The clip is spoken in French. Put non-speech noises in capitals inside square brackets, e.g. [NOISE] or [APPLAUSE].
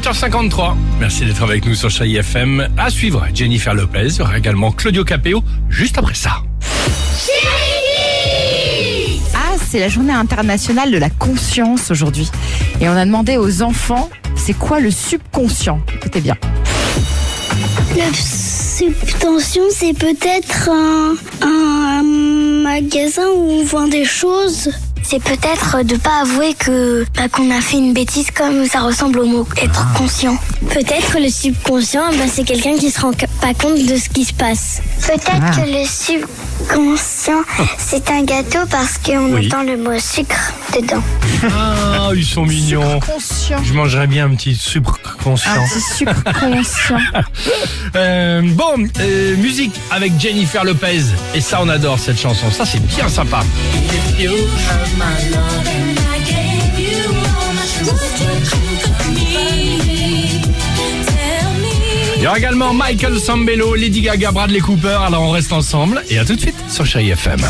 8h53. Merci d'être avec nous sur Chai FM. À suivre, Jennifer Lopez. Il y aura également Claudio Capeo juste après ça. Ah, c'est la journée internationale de la conscience aujourd'hui. Et on a demandé aux enfants, c'est quoi le subconscient? Écoutez bien. La subtension, c'est peut-être un, un magasin où on vend des choses? C'est peut-être de pas avouer que bah, qu'on a fait une bêtise comme ça ressemble au mot être conscient. Peut-être le subconscient, bah, c'est quelqu'un qui se rend pas compte de ce qui se passe. Peut-être Ah. que le subconscient, c'est un gâteau parce qu'on Oui. entend le mot sucre dedans. Ah, ils sont mignons. Conscient. Je mangerais bien un petit subconscient. Un petit subconscient. [LAUGHS] Euh, bon, euh, musique avec Jennifer Lopez. Et ça, on adore cette chanson. Ça, c'est bien sympa. Il y aura également Michael Sambello, Lady Gaga, Bradley Cooper. Alors, on reste ensemble. Et à tout de suite sur Chérie FM.